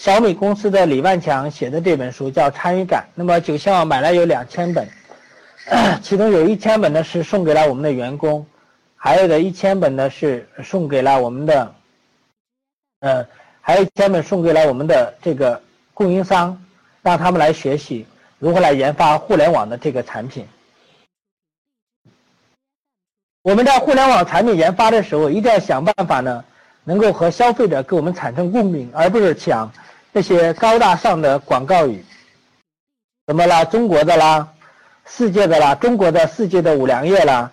小米公司的李万强写的这本书叫《参与感》，那么九千万买来有两千本，其中有一千本呢是送给了我们的员工，还有的一千本呢是送给了我们的，呃，还有一千本送给了我们的这个供应商，让他们来学习如何来研发互联网的这个产品。我们在互联网产品研发的时候，一定要想办法呢，能够和消费者给我们产生共鸣，而不是抢。这些高大上的广告语，怎么啦？中国的啦，世界的啦，中国的世界的五粮液啦，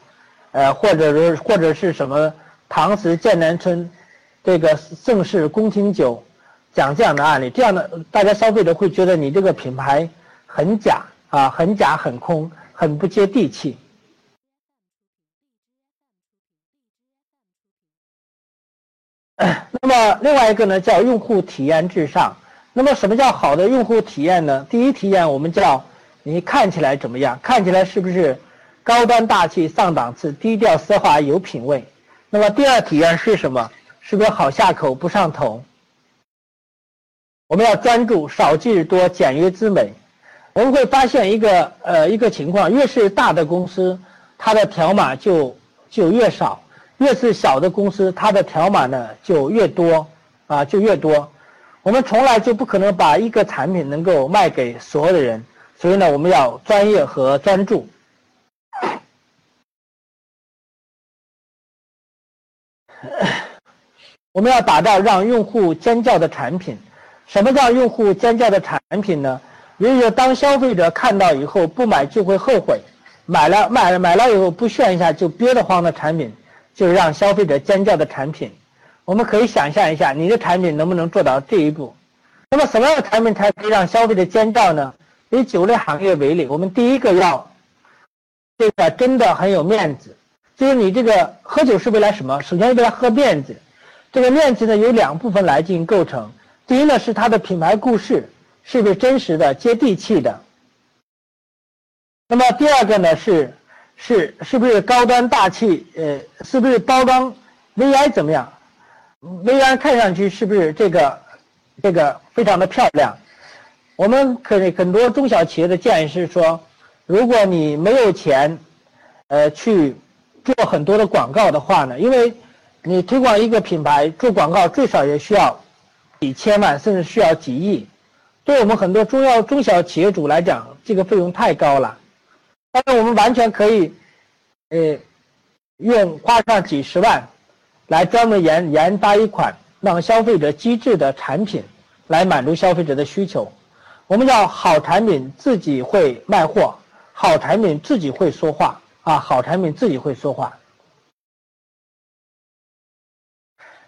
呃，或者是或者是什么唐时剑南春，这个盛世宫廷酒，讲这样的案例，这样的大家消费者会觉得你这个品牌很假啊，很假很空，很不接地气。那么另外一个呢，叫用户体验至上。那么什么叫好的用户体验呢？第一体验我们叫你看起来怎么样？看起来是不是高端大气上档次、低调奢华有品位？那么第二体验是什么？是不是好下口不上头？我们要专注少即是多、简约之美。我们会发现一个呃一个情况，越是大的公司，它的条码就就越少；越是小的公司，它的条码呢就越多啊，就越多。我们从来就不可能把一个产品能够卖给所有的人，所以呢，我们要专业和专注。我们要打造让用户尖叫的产品。什么叫用户尖叫的产品呢？也就是当消费者看到以后不买就会后悔，买了买买了以后不炫一下就憋得慌的产品，就是让消费者尖叫的产品。我们可以想象一下，你的产品能不能做到这一步？那么什么样的产品才可以让消费者尖叫呢？以酒类行业为例，我们第一个要这个真的很有面子，就是你这个喝酒是为了什么？首先是为了喝面子，这个面子呢有两部分来进行构成。第一呢是它的品牌故事是不是真实的、接地气的？那么第二个呢是是是不是高端大气？呃，是不是包装 VI 怎么样？微安看上去是不是这个这个非常的漂亮？我们可很多中小企业的建议是说，如果你没有钱，呃，去做很多的广告的话呢，因为你推广一个品牌做广告最少也需要几千万，甚至需要几亿。对我们很多中药中小企业主来讲，这个费用太高了。但是我们完全可以，呃，用花上几十万。来专门研研发一款让消费者机智的产品，来满足消费者的需求。我们叫好产品自己会卖货，好产品自己会说话啊，好产品自己会说话。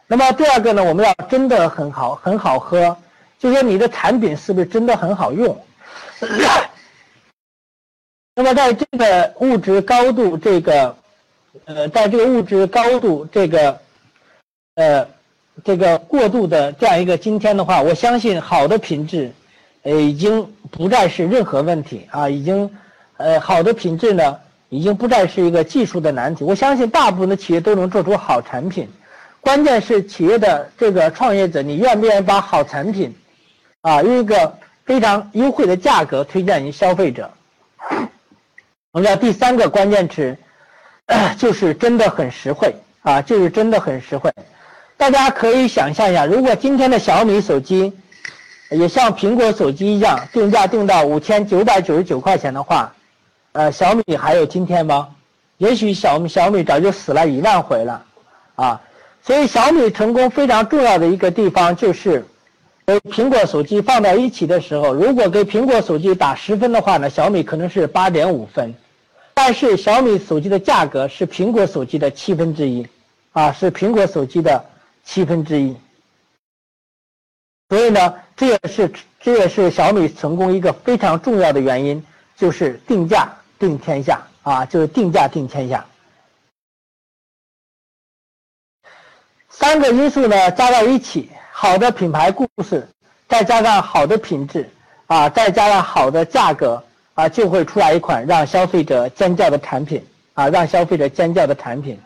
那么第二个呢，我们要真的很好很好喝，就说你的产品是不是真的很好用？那么在这个物质高度这个，呃，在这个物质高度这个。呃，这个过度的这样一个今天的话，我相信好的品质，呃，已经不再是任何问题啊，已经，呃，好的品质呢，已经不再是一个技术的难题。我相信大部分的企业都能做出好产品，关键是企业的这个创业者，你愿不愿意把好产品，啊，用一个非常优惠的价格推荐于消费者。我们讲第三个关键词，就是真的很实惠啊，就是真的很实惠。大家可以想象一下，如果今天的小米手机也像苹果手机一样定价定到五千九百九十九块钱的话，呃，小米还有今天吗？也许小米小米早就死了一万回了，啊，所以小米成功非常重要的一个地方就是，跟苹果手机放在一起的时候，如果给苹果手机打十分的话呢，小米可能是八点五分，但是小米手机的价格是苹果手机的七分之一，啊，是苹果手机的。七分之一，所以呢，这也是这也是小米成功一个非常重要的原因，就是定价定天下啊，就是定价定天下。三个因素呢加到一起，好的品牌故事，再加上好的品质啊，再加上好的价格啊，就会出来一款让消费者尖叫的产品啊，让消费者尖叫的产品。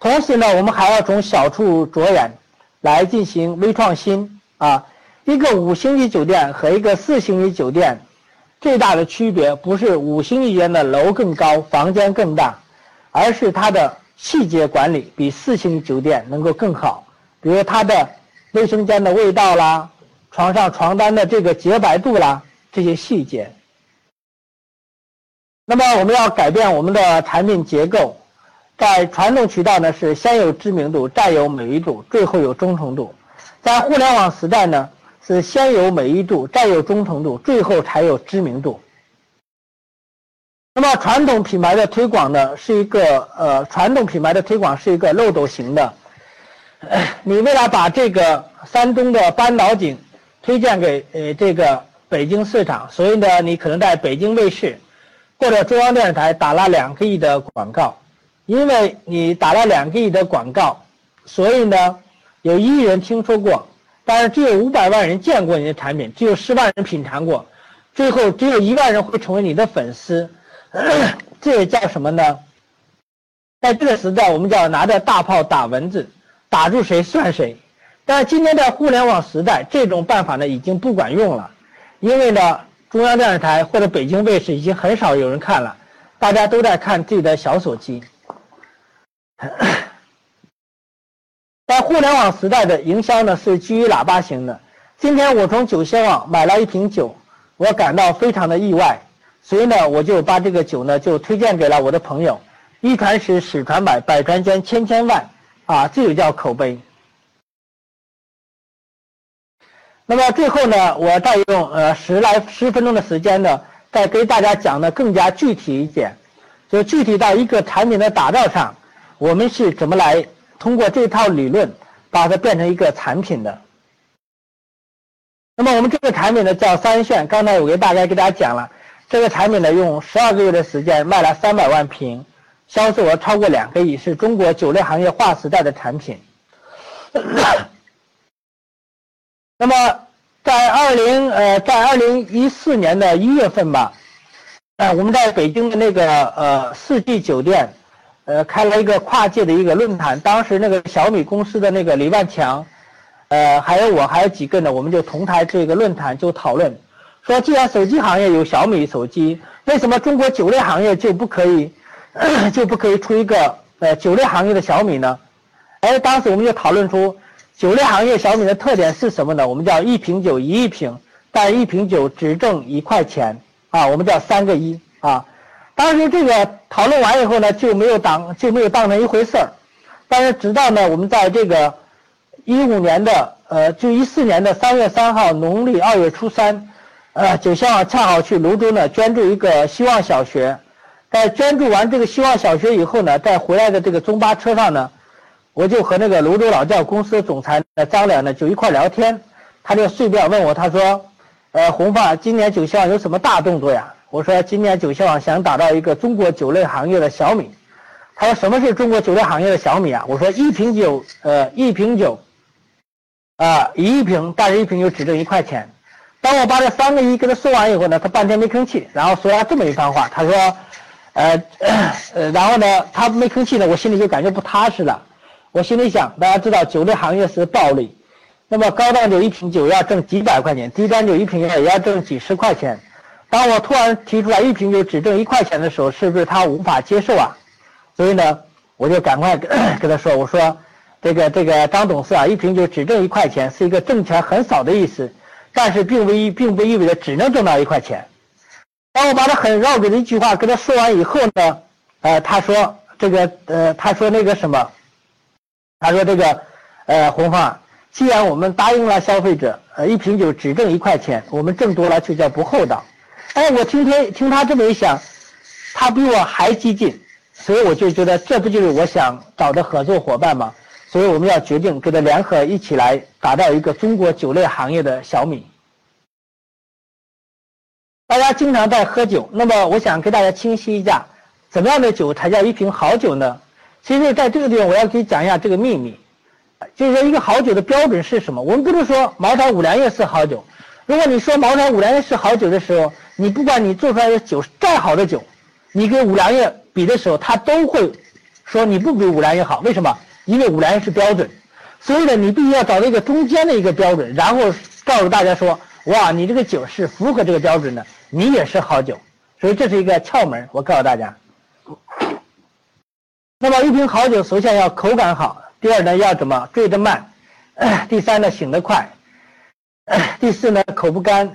同时呢，我们还要从小处着眼，来进行微创新啊。一个五星级酒店和一个四星级酒店最大的区别，不是五星级酒店的楼更高、房间更大，而是它的。细节管理比四星级酒店能够更好，比如它的卫生间的味道啦，床上床单的这个洁白度啦，这些细节。那么我们要改变我们的产品结构，在传统渠道呢是先有知名度，再有美誉度，最后有忠诚度；在互联网时代呢是先有美誉度，再有忠诚度，最后才有知名度。那么传统品牌的推广呢，是一个呃，传统品牌的推广是一个漏斗型的。你为了把这个山东的班岛井推荐给呃这个北京市场，所以呢，你可能在北京卫视或者中央电视台打了两个亿的广告。因为你打了两个亿的广告，所以呢，有一亿人听说过，但是只有五百万人见过你的产品，只有十万人品尝过，最后只有一万人会成为你的粉丝。这也叫什么呢？在这个时代，我们叫拿着大炮打蚊子，打住谁算谁。但是今天在互联网时代，这种办法呢已经不管用了，因为呢中央电视台或者北京卫视已经很少有人看了，大家都在看自己的小手机。在互联网时代的营销呢是基于喇叭型的。今天我从酒仙网买了一瓶酒，我感到非常的意外。所以呢，我就把这个酒呢就推荐给了我的朋友，一传十，十传百，百传千，千千万，啊，这就叫口碑。那么最后呢，我再用呃十来十分钟的时间呢，再给大家讲的更加具体一点，就具体到一个产品的打造上，我们是怎么来通过这套理论把它变成一个产品的。那么我们这个产品呢叫三炫，刚才我给大概给大家讲了。这个产品呢，用十二个月的时间卖了三百万瓶，销售额超过两个亿，是中国酒类行业划时代的产品。那么，在二零呃，在二零一四年的一月份吧，呃，我们在北京的那个呃四季酒店，呃，开了一个跨界的一个论坛。当时那个小米公司的那个李万强，呃，还有我，还有几个呢，我们就同台这个论坛就讨论。说，既然手机行业有小米手机，为什么中国酒类行业就不可以，就不可以出一个呃酒类行业的小米呢？哎，当时我们就讨论出酒类行业小米的特点是什么呢？我们叫一瓶酒一亿瓶，但一瓶酒只挣一块钱啊，我们叫三个一啊。当时这个讨论完以后呢，就没有当就没有当成一回事儿。但是直到呢，我们在这个一五年的呃，就一四年的三月三号农历二月初三。呃，九仙网恰好去泸州呢，捐助一个希望小学。在捐助完这个希望小学以后呢，在回来的这个中巴车上呢，我就和那个泸州老窖公司总裁张良呢就一块聊天。他就顺便问我，他说：“呃，红发，今年九仙网有什么大动作呀？”我说：“今年九仙网想打造一个中国酒类行业的小米。”他说：“什么是中国酒类行业的小米啊？”我说：“一瓶酒，呃，一瓶酒，啊，一瓶，但是一瓶酒只挣一块钱。”当我把这三个亿跟他说完以后呢，他半天没吭气，然后说了这么一番话。他说，呃，呃，然后呢，他没吭气呢，我心里就感觉不踏实了。我心里想，大家知道酒类行业是暴利，那么高档酒一瓶酒要挣几百块钱，低端酒一瓶酒也要挣几十块钱。当我突然提出来一瓶酒只挣一块钱的时候，是不是他无法接受啊？所以呢，我就赶快跟 跟他说，我说，这个这个张董事啊，一瓶酒只挣一块钱，是一个挣钱很少的意思。但是并不意并不意味着只能挣到一块钱。当我把他很绕嘴的一句话跟他说完以后呢，呃，他说这个呃，他说那个什么，他说这个呃，红方，既然我们答应了消费者，呃，一瓶酒只挣一块钱，我们挣多了就叫不厚道。哎，我听听听他这么一想，他比我还激进，所以我就觉得这不就是我想找的合作伙伴吗？所以我们要决定跟他联合一起来打造一个中国酒类行业的小米。大家经常在喝酒，那么我想给大家清晰一下，怎么样的酒才叫一瓶好酒呢？其实在这个地方我要给你讲一下这个秘密，就是说一个好酒的标准是什么？我们不是说茅台、五粮液是好酒。如果你说茅台、五粮液是好酒的时候，你不管你做出来的酒再好的酒，你跟五粮液比的时候，他都会说你不比五粮液好。为什么？因为五粮液是标准，所以呢，你必须要找到一个中间的一个标准，然后告诉大家说，哇，你这个酒是符合这个标准的，你也是好酒。所以这是一个窍门，我告诉大家。那么一瓶好酒，首先要口感好，第二呢要怎么醉得慢，第三呢醒得快。第四呢，口不干，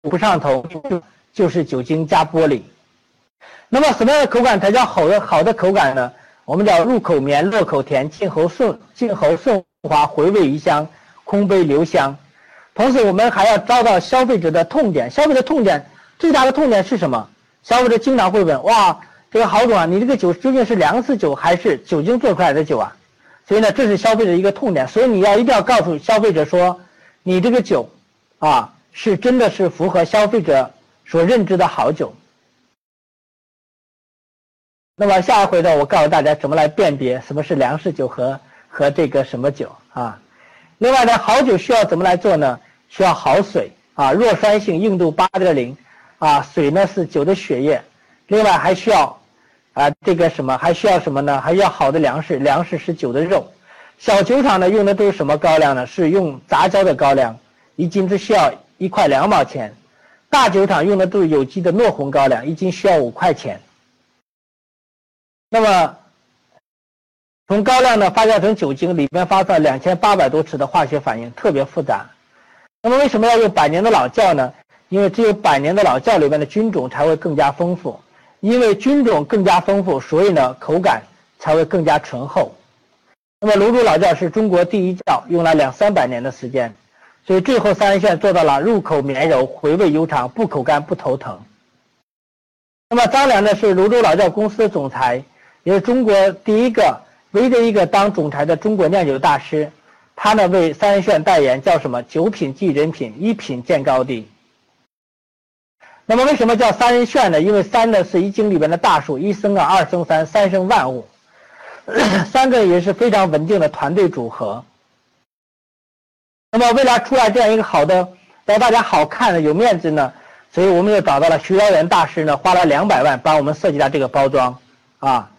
不上头，就是酒精加玻璃。那么什么样的口感才叫好的好的口感呢？我们叫入口绵，落口甜，进喉顺，进喉顺滑，回味余香，空杯留香。同时，我们还要抓到消费者的痛点。消费者痛点最大的痛点是什么？消费者经常会问：哇。这个郝总啊，你这个酒究竟是粮食酒还是酒精做出来的酒啊？所以呢，这是消费者一个痛点，所以你要一定要告诉消费者说，你这个酒，啊，是真的是符合消费者所认知的好酒。那么下一回呢，我告诉大家怎么来辨别什么是粮食酒和和这个什么酒啊。另外呢，好酒需要怎么来做呢？需要好水啊，弱酸性，硬度八点零，啊，水呢是酒的血液，另外还需要。啊，这个什么还需要什么呢？还要好的粮食，粮食是酒的肉。小酒厂呢用的都是什么高粱呢？是用杂交的高粱，一斤只需要一块两毛钱。大酒厂用的都是有机的糯红高粱，一斤需要五块钱。那么，从高粱呢发酵成酒精，里面发生两千八百多次的化学反应，特别复杂。那么为什么要用百年的老窖呢？因为只有百年的老窖里面的菌种才会更加丰富。因为菌种更加丰富，所以呢口感才会更加醇厚。那么泸州老窖是中国第一窖，用了两三百年的时间，所以最后三人炫做到了入口绵柔、回味悠长、不口干不头疼。那么张良呢是泸州老窖公司的总裁，也是中国第一个、唯一的一个当总裁的中国酿酒大师。他呢为三人炫代言，叫什么？九品即人品，一品见高低。那么为什么叫三人炫呢？因为三呢是易经里边的大数，一生二，二生三，三生万物，三个也是非常稳定的团队组合。那么为了出来这样一个好的，让大家好看的、有面子呢，所以我们又找到了徐辽元大师呢，花了两百万帮我们设计了这个包装啊。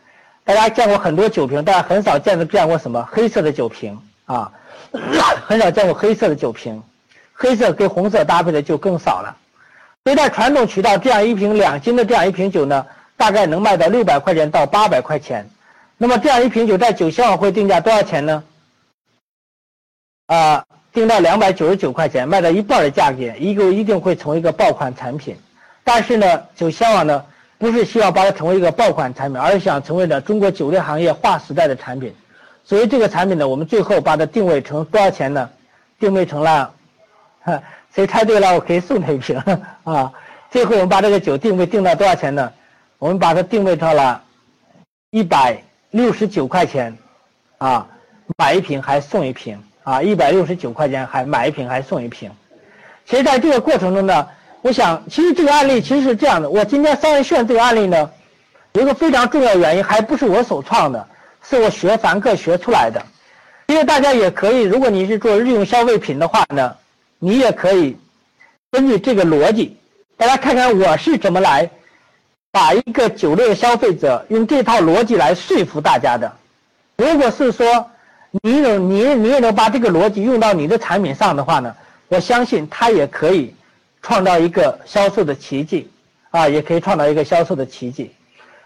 大家见过很多酒瓶，但很少见见过什么黑色的酒瓶啊，很少见过黑色的酒瓶，黑色跟红色搭配的就更少了。所以在传统渠道，这样一瓶两斤的这样一瓶酒呢，大概能卖到六百块钱到八百块钱。那么这样一瓶酒在酒销网会定价多少钱呢？啊，定到两百九十九块钱，卖到一半的价格，一个一定会成为一个爆款产品。但是呢，酒销网呢不是希望把它成为一个爆款产品，而是想成为呢中国酒类行业划时代的产品。所以这个产品呢，我们最后把它定位成多少钱呢？定位成了，谁猜对了，我可以送他一瓶 啊！最后我们把这个酒定位定到多少钱呢？我们把它定位到了一百六十九块钱啊，买一瓶还送一瓶啊！一百六十九块钱还买一瓶还送一瓶。其实在这个过程中呢，我想，其实这个案例其实是这样的。我今天三人炫这个案例呢，有一个非常重要的原因，还不是我首创的，是我学凡客学出来的。因为大家也可以，如果你是做日用消费品的话呢。你也可以根据这个逻辑，大家看看我是怎么来把一个酒类的消费者用这套逻辑来说服大家的。如果是说你有你你也能把这个逻辑用到你的产品上的话呢，我相信他也可以创造一个销售的奇迹啊，也可以创造一个销售的奇迹。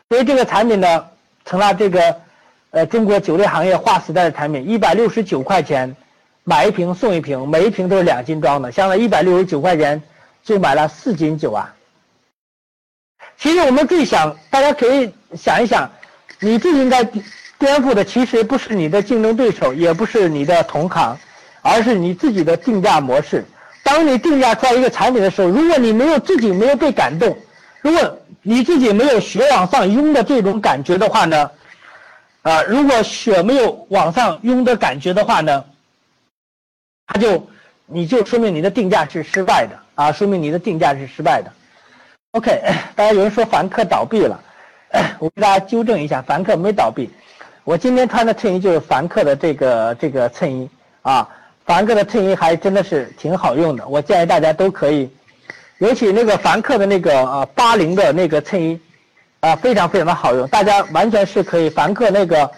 所以这个产品呢，成了这个呃中国酒类行业划时代的产品，一百六十九块钱。买一瓶送一瓶，每一瓶都是两斤装的，相当于一百六十九块钱就买了四斤酒啊。其实我们最想，大家可以想一想，你最应该颠覆的其实不是你的竞争对手，也不是你的同行，而是你自己的定价模式。当你定价出来一个产品的时候，如果你没有自己没有被感动，如果你自己没有血往上涌的这种感觉的话呢，啊，如果血没有往上涌的感觉的话呢，它就你就说明你的定价是失败的啊，说明你的定价是失败的。OK，大家有人说凡客倒闭了，我给大家纠正一下，凡客没倒闭。我今天穿的衬衣就是凡客的这个这个衬衣啊，凡客的衬衣还真的是挺好用的，我建议大家都可以，尤其那个凡客的那个呃八零的那个衬衣啊，非常非常的好用，大家完全是可以凡客那个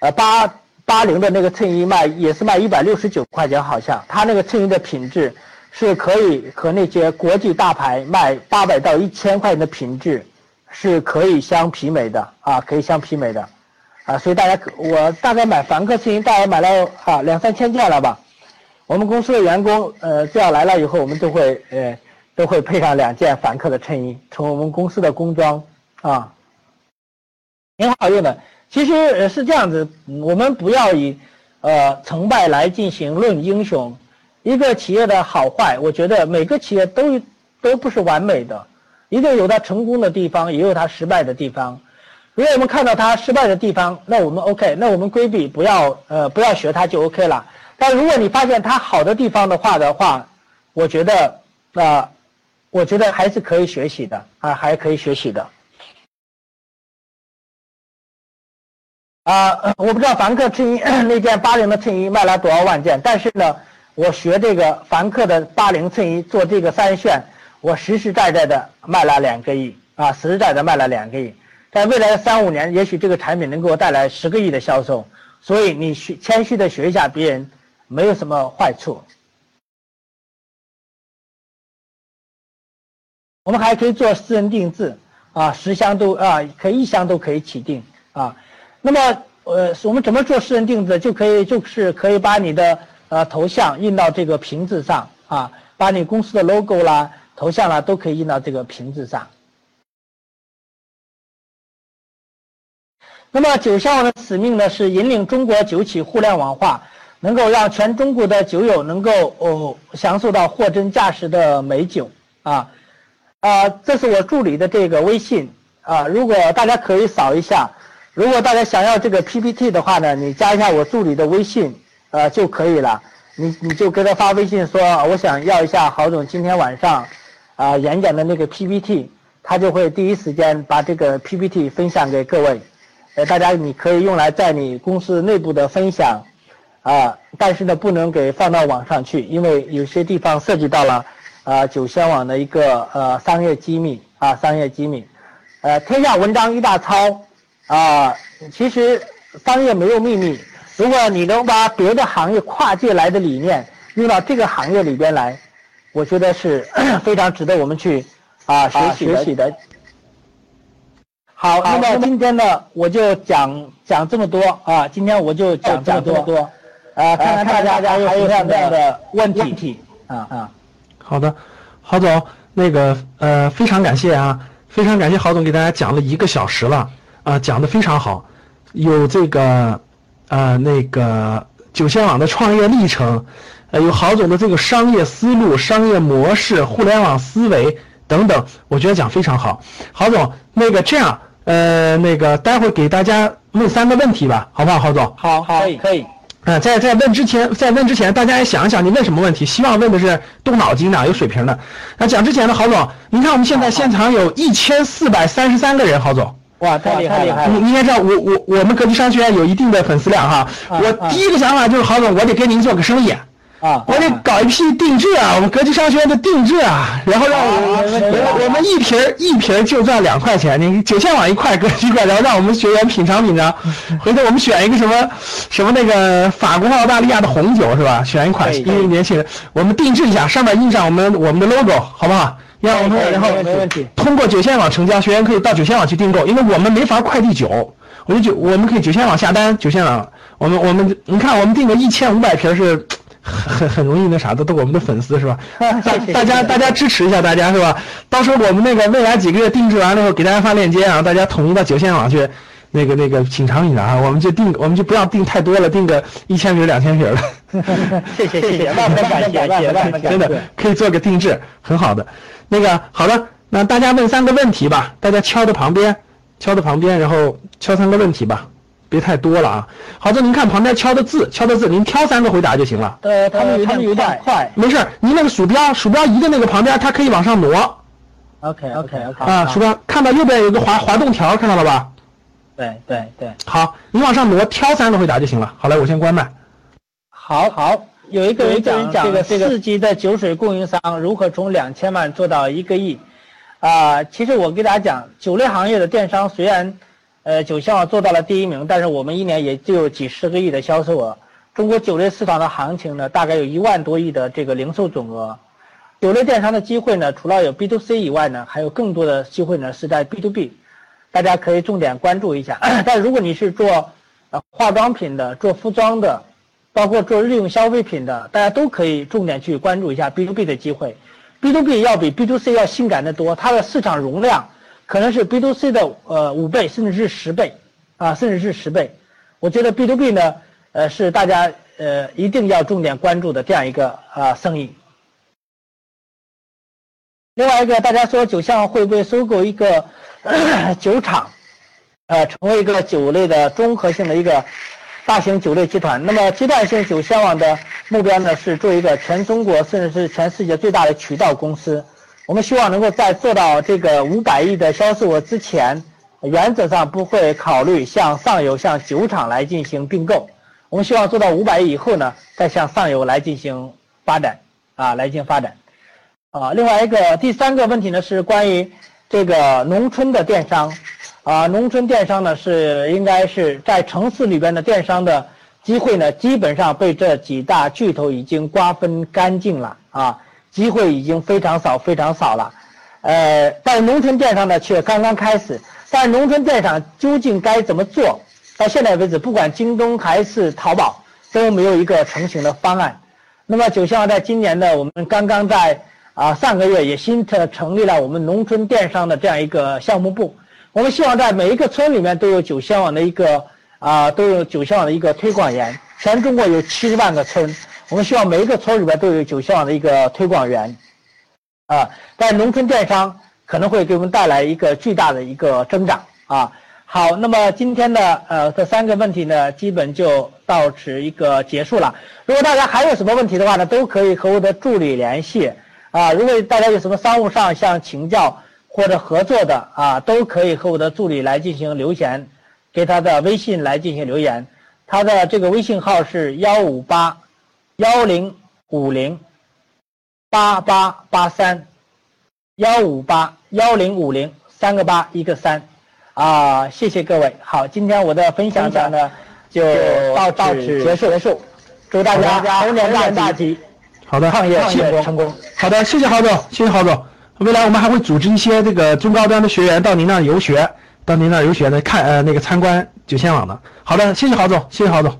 呃八八零的那个衬衣卖也是卖一百六十九块钱，好像它那个衬衣的品质。是可以和那些国际大牌卖八百到一千块钱的品质，是可以相媲美的啊，可以相媲美的，啊，所以大家我大概买凡客衬衣大概买了啊两三千件了吧，我们公司的员工呃这样来了以后，我们都会呃都会配上两件凡客的衬衣，成为我们公司的工装啊，挺好用的。其实是这样子，我们不要以呃成败来进行论英雄。一个企业的好坏，我觉得每个企业都都不是完美的，一定有它成功的地方，也有它失败的地方。如果我们看到它失败的地方，那我们 OK，那我们规避，不要呃不要学它就 OK 了。但如果你发现它好的地方的话的话，我觉得呃，我觉得还是可以学习的啊，还可以学习的。啊，我不知道凡客衬衣 那件八零的衬衣卖了多少万件，但是呢。我学这个凡客的八零衬衣做这个三线，我实实在在的卖了两个亿啊，实实在在卖了两个亿，在未来的三五年，也许这个产品能给我带来十个亿的销售，所以你学谦虚的学一下别人，没有什么坏处。我们还可以做私人定制啊，十箱都啊，可以一箱都可以起订啊。那么呃，我们怎么做私人定制？就可以就是可以把你的。呃，头像印到这个瓶子上啊，把你公司的 logo 啦、头像啦都可以印到这个瓶子上。那么酒香网的使命呢，是引领中国酒企互联网化，能够让全中国的酒友能够哦享受到货真价实的美酒啊啊，这是我助理的这个微信啊，如果大家可以扫一下，如果大家想要这个 PPT 的话呢，你加一下我助理的微信。呃就可以了，你你就给他发微信说，我想要一下郝总今天晚上，啊演讲的那个 PPT，他就会第一时间把这个 PPT 分享给各位，呃大家你可以用来在你公司内部的分享，啊但是呢不能给放到网上去，因为有些地方涉及到了啊酒仙网的一个呃商业机密啊商业机密，呃天下文章一大抄，啊其实商业没有秘密。如果你能把别的行业跨界来的理念用到这个行业里边来，我觉得是 非常值得我们去啊学习的。好，那么今天呢，我就讲讲这么多啊，今天我就讲这么多，啊，看看大家还有什么样的问题。啊啊。好的，郝总，那个呃，非常感谢啊，非常感谢郝总给大家讲了一个小时了啊，讲的非常好，有这个。呃，那个九仙网的创业历程，呃，有郝总的这个商业思路、商业模式、互联网思维等等，我觉得讲非常好。郝总，那个这样，呃，那个待会儿给大家问三个问题吧，好不好，郝总？好，好，可以，可以。啊，在在问之前，在问之前，大家也想一想，你问什么问题？希望问的是动脑筋的、有水平的。那讲之前呢，郝总，您看我们现在现场有一千四百三十三个人，郝总。哇，太厉害了！你应该知道，我我我们格局商学院有一定的粉丝量哈。我第一个想法就是，郝总，我得跟您做个生意啊，我得搞一批定制啊，我们格局商学院的定制啊，然后让我我我们一瓶一瓶就赚两块钱，你九千网一块，格局一块，然后让我们学员品尝品尝。回头我们选一个什么什么那个法国、澳大利亚的红酒是吧？选一款，因为年轻人，我们定制一下，上面印上我们我们的 logo，好不好？然后，然后通过九线网成交，学员可以到九线网去订购，因为我们没法快递酒，我们九我们可以九线网下单，九线网，我们我们你看我们订个一千五百瓶是很很很容易那啥的，都我们的粉丝是吧？大大家大家支持一下大家是吧？到时候我们那个未来几个月定制完了以后，给大家发链接啊，大家统一到九线网去，那个那个请尝一尝啊，我们就定我们就不要定太多了，定个一千瓶两千瓶的。谢谢谢谢，万分感谢，万分感谢，真的可以做个定制，很好的。那个好的，那大家问三个问题吧，大家敲的旁边，敲的旁边，然后敲三个问题吧，别太多了啊。好的，您看旁边敲的字，敲的字，您挑三个回答就行了。呃，他们他们有点快。没事，您那个鼠标，鼠标移的那个旁边，它可以往上挪。OK OK OK。啊，鼠标看到右边有个滑滑动条，看到了吧？对对对。好，你往上挪，挑三个回答就行了。好嘞，我先关麦。好好，有一个人讲这个四级的酒水供应商如何从两千万做到一个亿。啊，其实我给大家讲，酒类行业的电商虽然，呃，酒香做到了第一名，但是我们一年也就有几十个亿的销售额。中国酒类市场的行情呢，大概有一万多亿的这个零售总额。酒类电商的机会呢，除了有 B to C 以外呢，还有更多的机会呢是在 B to B，大家可以重点关注一下。但如果你是做呃化妆品的、做服装的，包括做日用消费品的，大家都可以重点去关注一下 B to B 的机会。B to B 要比 B to C 要性感的多，它的市场容量可能是 B to C 的呃五倍，甚至是十倍，啊，甚至是十倍。我觉得 B to B 呢，呃，是大家呃一定要重点关注的这样一个啊生意。另外一个，大家说酒香会不会收购一个 酒厂，呃，成为一个酒类的综合性的一个大型酒类集团？那么阶段性酒香网的目标呢，是做一个全中国甚至是全世界最大的渠道公司。我们希望能够在做到这个五百亿的销售额之前，原则上不会考虑向上游、向酒厂来进行并购。我们希望做到五百亿以后呢，再向上游来进行发展，啊，来进行发展。啊，另外一个第三个问题呢是关于这个农村的电商，啊，农村电商呢是应该是在城市里边的电商的机会呢，基本上被这几大巨头已经瓜分干净了啊，机会已经非常少非常少了，呃，但农村电商呢却刚刚开始，但农村电商究竟该怎么做？到现在为止，不管京东还是淘宝都没有一个成型的方案。那么九香在今年呢，我们刚刚在啊，上个月也新特成立了我们农村电商的这样一个项目部。我们希望在每一个村里面都有九香网的一个啊，都有九香网的一个推广员。全中国有七十万个村，我们希望每一个村里边都有九香网的一个推广员。啊，在农村电商可能会给我们带来一个巨大的一个增长啊。好，那么今天的呃这三个问题呢，基本就到此一个结束了。如果大家还有什么问题的话呢，都可以和我的助理联系。啊，如果大家有什么商务上向请教或者合作的啊，都可以和我的助理来进行留言，给他的微信来进行留言。他的这个微信号是幺五八幺零五零八八八三幺五八幺零五零三个八一个三啊，谢谢各位。好，今天我的分享呢就到到此结束结束，祝大家猴年大吉。好的，创业谢谢成功。好的，谢谢郝总，谢谢郝总。未来我们还会组织一些这个中高端的学员到您那儿游学，到您那儿游学呢，看呃那个参观九仙网的。好的，谢谢郝总，谢谢郝总。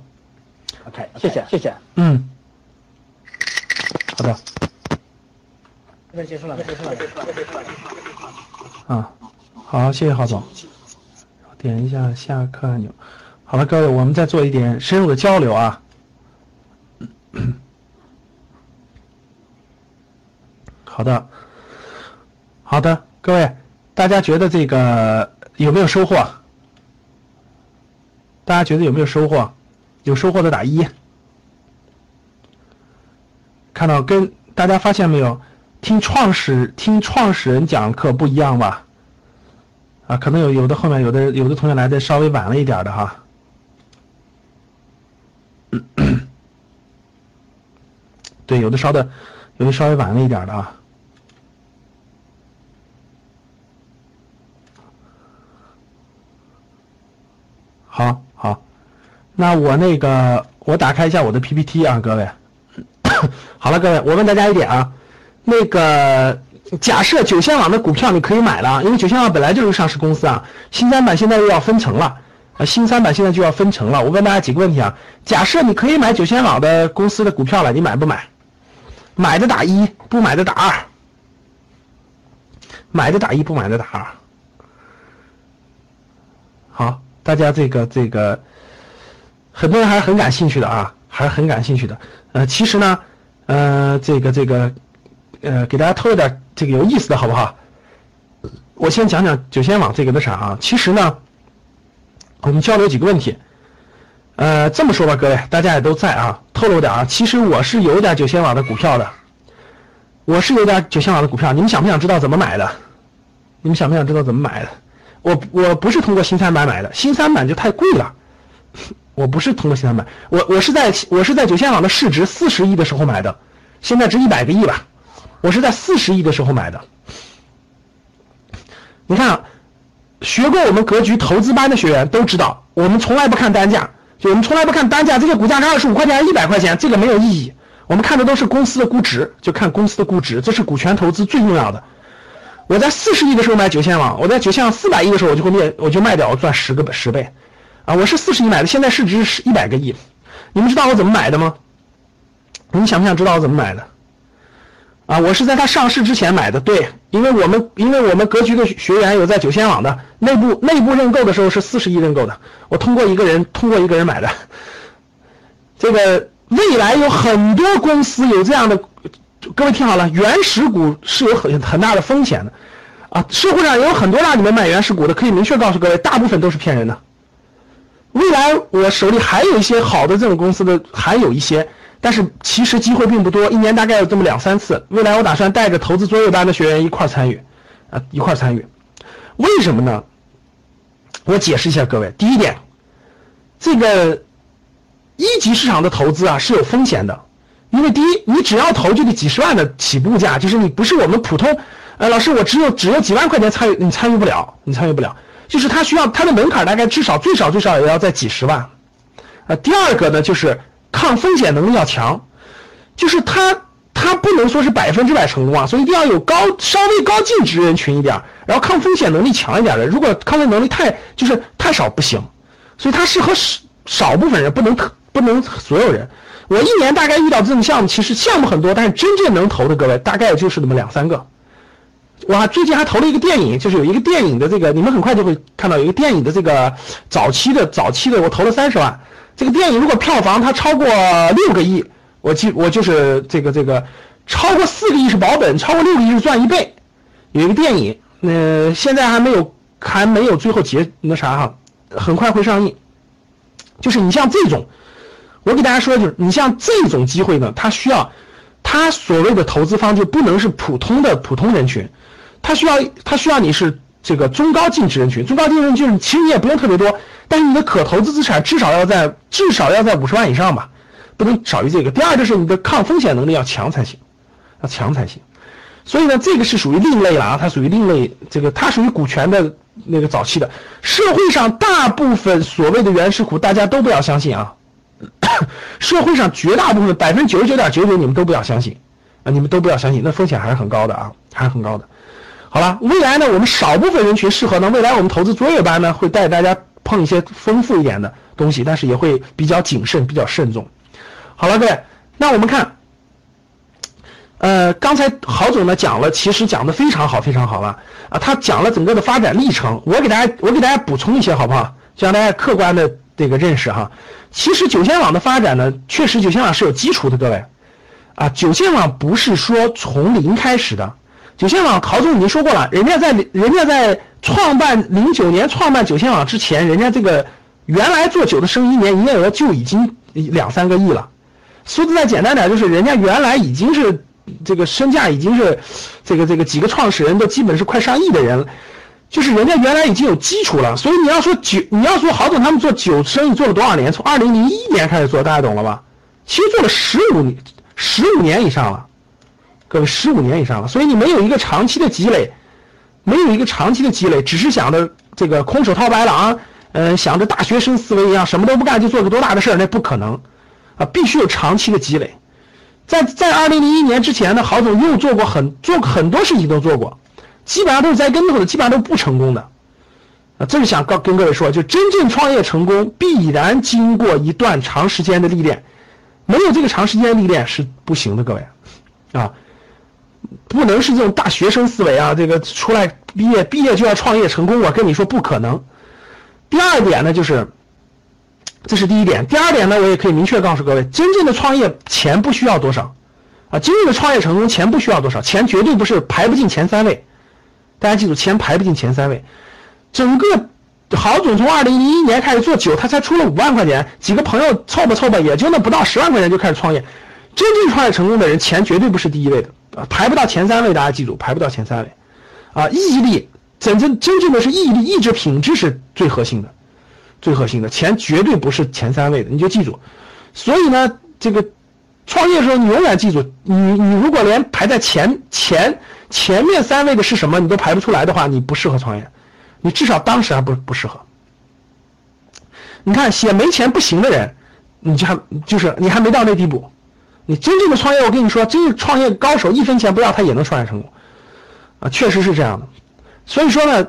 OK，谢谢谢谢。嗯，好的。这边结束了，结束了，结束了，结束了。啊，好，谢谢郝总。点一下下课按钮。好了，各位，我们再做一点深入的交流啊。好的，好的，各位，大家觉得这个有没有收获？大家觉得有没有收获？有收获的打一。看到跟大家发现没有？听创始听创始人讲课不一样吧？啊，可能有有的后面有的有的同学来的稍微晚了一点的哈。对，有的稍的，有的稍微晚了一点的啊。好好，那我那个我打开一下我的 PPT 啊，各位。好了，各位，我问大家一点啊，那个假设九仙网的股票你可以买了，因为九仙网本来就是上市公司啊，新三板现在又要分成了，啊，新三板现在就要分成了。我问大家几个问题啊，假设你可以买九仙网的公司的股票了，你买不买？买的打一，不买的打二。买的打一，不买的打二。好，大家这个这个，很多人还是很感兴趣的啊，还是很感兴趣的。呃，其实呢，呃，这个这个，呃，给大家透露点这个有意思的好不好？我先讲讲九仙网这个那啥啊，其实呢，我们交流几个问题。呃，这么说吧，各位大家也都在啊，透露点啊，其实我是有点九仙网的股票的，我是有点九仙网的股票，你们想不想知道怎么买的？你们想不想知道怎么买的？我我不是通过新三板买的，新三板就太贵了。我不是通过新三板，我我是在我是在九仙网的市值四十亿的时候买的，现在值一百个亿吧。我是在四十亿的时候买的。你看，学过我们格局投资班的学员都知道，我们从来不看单价，就我们从来不看单价，这个股价是二十五块钱、还一百块钱，这个没有意义。我们看的都是公司的估值，就看公司的估值，这是股权投资最重要的。我在四十亿的时候买九千网，我在九千四百亿的时候我就会卖，我就卖掉，我赚十个十倍。啊，我是四十亿买的，现在市值是一百个亿。你们知道我怎么买的吗？你们想不想知道我怎么买的？啊，我是在它上市之前买的，对，因为我们因为我们格局的学员有在九千网的内部内部认购的时候是四十亿认购的，我通过一个人通过一个人买的。这个未来有很多公司有这样的，各位听好了，原始股是有很很大的风险的，啊，社会上也有很多让你们买原始股的，可以明确告诉各位，大部分都是骗人的。未来我手里还有一些好的这种公司的，还有一些，但是其实机会并不多，一年大概有这么两三次。未来我打算带着投资作业班的学员一块参与，啊，一块参与。为什么呢？我解释一下各位。第一点，这个一级市场的投资啊是有风险的，因为第一，你只要投就得几十万的起步价，就是你不是我们普通，呃，老师我只有只有几万块钱参与，你参与不了，你参与不了。就是它需要它的门槛大概至少最少最少也要在几十万，呃，第二个呢就是抗风险能力要强，就是它它不能说是百分之百成功啊，所以一定要有高稍微高净值人群一点，然后抗风险能力强一点的，如果抗风险能力太就是太少不行，所以它适合少少部分人，不能特不能所有人。我一年大概遇到这种项目，其实项目很多，但是真正能投的各位大概就是那么两三个。我最近还投了一个电影，就是有一个电影的这个，你们很快就会看到有一个电影的这个早期的早期的，我投了三十万。这个电影如果票房它超过六个亿，我记我就是这个这个超过四个亿是保本，超过六个亿是赚一倍。有一个电影，呃，现在还没有还没有最后结那啥哈，很快会上映。就是你像这种，我给大家说就是你像这种机会呢，它需要它所谓的投资方就不能是普通的普通人群。它需要，它需要你是这个中高净值人群，中高净值人群其实你也不用特别多，但是你的可投资资产至少要在至少要在五十万以上吧，不能少于这个。第二就是你的抗风险能力要强才行，要强才行。所以呢，这个是属于另类了啊，它属于另类，这个它属于股权的那个早期的。社会上大部分所谓的原始股，大家都不要相信啊，社会上绝大部分百分之九十九点九九你们都不要相信啊，你们都不要相信，那风险还是很高的啊，还是很高的。好了，未来呢，我们少部分人群适合呢。未来我们投资卓越班呢，会带大家碰一些丰富一点的东西，但是也会比较谨慎，比较慎重。好了，各位，那我们看，呃，刚才郝总呢讲了，其实讲的非常好，非常好了啊。他讲了整个的发展历程，我给大家，我给大家补充一些，好不好？就让大家客观的这个认识哈。其实九仙网的发展呢，确实九仙网是有基础的，各位啊，九仙网不是说从零开始的。九仙网，陶总已经说过了，人家在人家在创办零九年创办九仙网之前，人家这个原来做酒的生意，年营业额就已经两三个亿了。说的再简单点，就是人家原来已经是这个身价已经是这个这个几个创始人都基本是快上亿的人，就是人家原来已经有基础了。所以你要说酒，你要说郝总他们做酒生意做了多少年？从二零零一年开始做，大家懂了吧？其实做了十五年，十五年以上了。各位十五年以上了，所以你没有一个长期的积累，没有一个长期的积累，只是想着这个空手套白狼，嗯，想着大学生思维一样，什么都不干就做个多大的事儿，那不可能，啊，必须有长期的积累。在在二零零一年之前呢，郝总又做过很做很多事情都做过，基本上都是栽跟头的，基本上都不成功的，啊，这是想告跟各位说，就真正创业成功必然经过一段长时间的历练，没有这个长时间历练是不行的，各位，啊。不能是这种大学生思维啊！这个出来毕业毕业就要创业成功，我跟你说不可能。第二点呢，就是这是第一点。第二点呢，我也可以明确告诉各位，真正的创业钱不需要多少啊！真正的创业成功钱不需要多少，钱绝对不是排不进前三位，大家记住，钱排不进前三位。整个郝总从二零零一年开始做酒，他才出了五万块钱，几个朋友凑吧凑吧，也就那不到十万块钱就开始创业。真正创业成功的人，钱绝对不是第一位的啊，排不到前三位。大家记住，排不到前三位。啊，毅力，真正真正的是毅力、意志品质是最核心的，最核心的。钱绝对不是前三位的，你就记住。所以呢，这个创业的时候，你永远记住，你你如果连排在前前前面三位的是什么，你都排不出来的话，你不适合创业。你至少当时还不不适合。你看写没钱不行的人，你就还就是你还没到那地步。你真正的创业，我跟你说，真正创业高手，一分钱不要他也能创业成功，啊，确实是这样的。所以说呢，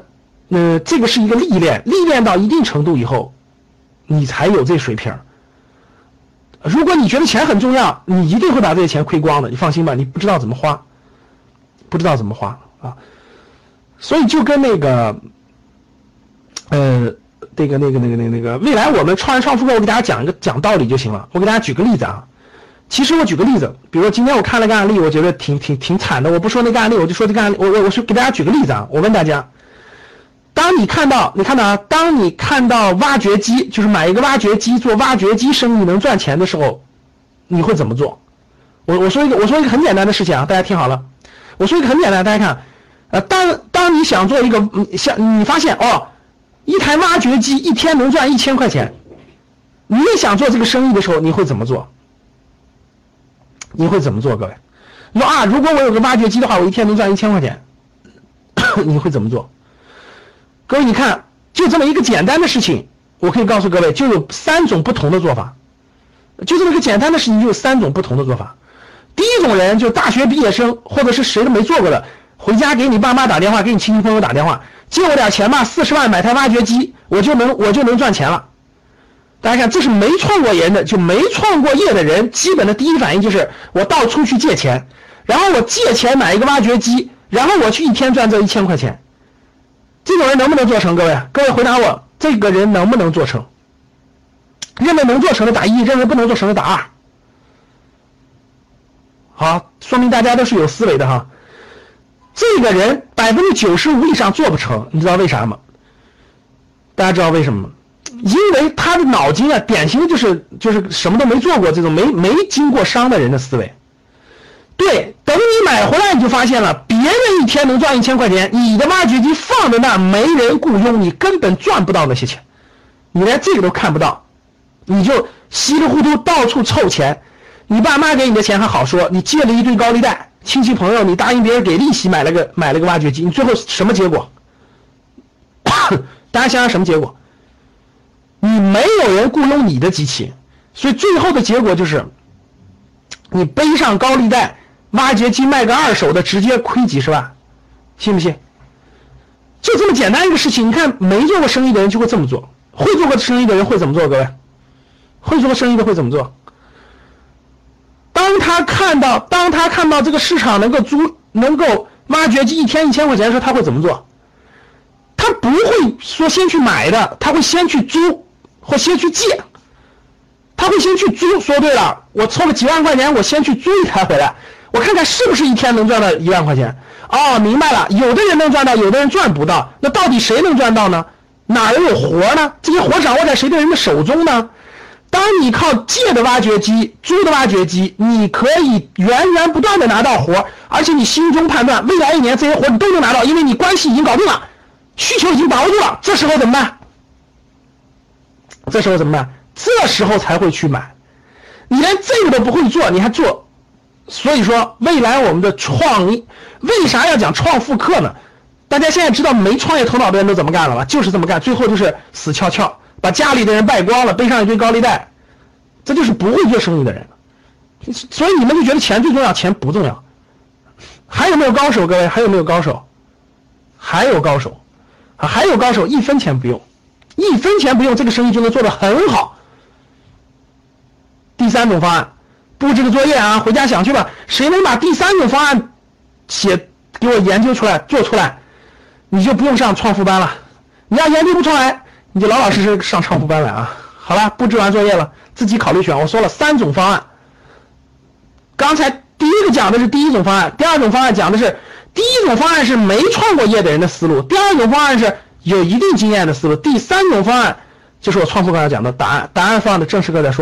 呃，这个是一个历练，历练到一定程度以后，你才有这水平。如果你觉得钱很重要，你一定会把这些钱亏光的。你放心吧，你不知道怎么花，不知道怎么花啊。所以就跟那个。呃，那个、那个、那个、那个、那个，未来我们创业创富过，我给大家讲一个讲道理就行了。我给大家举个例子啊，其实我举个例子，比如今天我看了个案例，我觉得挺挺挺惨的。我不说那个案例，我就说这个案例，我我我是给大家举个例子啊。我问大家，当你看到你看到啊，当你看到挖掘机，就是买一个挖掘机做挖掘机生意能赚钱的时候，你会怎么做？我我说一个我说一个很简单的事情啊，大家听好了。我说一个很简单，大家看，呃，当当你想做一个，想你发现哦。一台挖掘机一天能赚一千块钱，你也想做这个生意的时候，你会怎么做？你会怎么做？各位，你说啊，如果我有个挖掘机的话，我一天能赚一千块钱，你会怎么做？各位，你看，就这么一个简单的事情，我可以告诉各位，就有三种不同的做法。就这么个简单的事情，就有三种不同的做法。第一种人，就大学毕业生或者是谁都没做过的，回家给你爸妈打电话，给你亲戚朋友打电话。借我点钱吧，四十万买台挖掘机，我就能我就能赚钱了。大家看，这是没创过业的，就没创过业的人，基本的第一反应就是我到处去借钱，然后我借钱买一个挖掘机，然后我去一天赚这一千块钱。这种人能不能做成？各位，各位回答我，这个人能不能做成？认为能做成的打一，认为不能做成的打二。好，说明大家都是有思维的哈。这个人百分之九十五以上做不成，你知道为啥吗？大家知道为什么吗？因为他的脑筋啊，典型的就是就是什么都没做过，这种没没经过商的人的思维。对，等你买回来你就发现了，别人一天能赚一千块钱，你的挖掘机放在那没人雇佣，你根本赚不到那些钱，你连这个都看不到，你就稀里糊涂到处凑钱，你爸妈给你的钱还好说，你借了一堆高利贷。亲戚朋友，你答应别人给利息买了个买了个挖掘机，你最后什么结果？大家想想什么结果？你没有人雇佣你的机器，所以最后的结果就是你背上高利贷，挖掘机卖个二手的，直接亏几十万，信不信？就这么简单一个事情，你看没做过生意的人就会这么做，会做过生意的人会怎么做？各位，会做过生意的会怎么做？当他看到，当他看到这个市场能够租，能够挖掘机一天一千块钱的时候，他会怎么做？他不会说先去买的，他会先去租或先去借。他会先去租。说对了，我凑了几万块钱，我先去租一台回来，我看看是不是一天能赚到一万块钱。哦，明白了，有的人能赚到，有的人赚不到。那到底谁能赚到呢？哪有活呢？这些活掌握在谁的人的手中呢？当你靠借的挖掘机、租的挖掘机，你可以源源不断的拿到活，而且你心中判断未来一年这些活你都能拿到，因为你关系已经搞定了，需求已经把握住了。这时候怎么办？这时候怎么办？这时候才会去买。你连这个都不会做，你还做？所以说，未来我们的创意为啥要讲创富课呢？大家现在知道没创业头脑的人都怎么干了吧？就是这么干，最后就是死翘翘。把家里的人败光了，背上一堆高利贷，这就是不会做生意的人。所以你们就觉得钱最重要，钱不重要。还有没有高手？各位，还有没有高手？还有高手！还有高手，一分钱不用，一分钱不用，这个生意就能做得很好。第三种方案，布置个作业啊，回家想去吧。谁能把第三种方案写给我研究出来、做出来，你就不用上创富班了。你要研究不出来。你就老老实实上创富班来啊！好了，布置完作业了，自己考虑选。我说了三种方案，刚才第一个讲的是第一种方案，第二种方案讲的是第一种方案是没创过业的人的思路，第二种方案是有一定经验的思路，第三种方案就是我创富刚才讲的答案。答案放在正式课再说。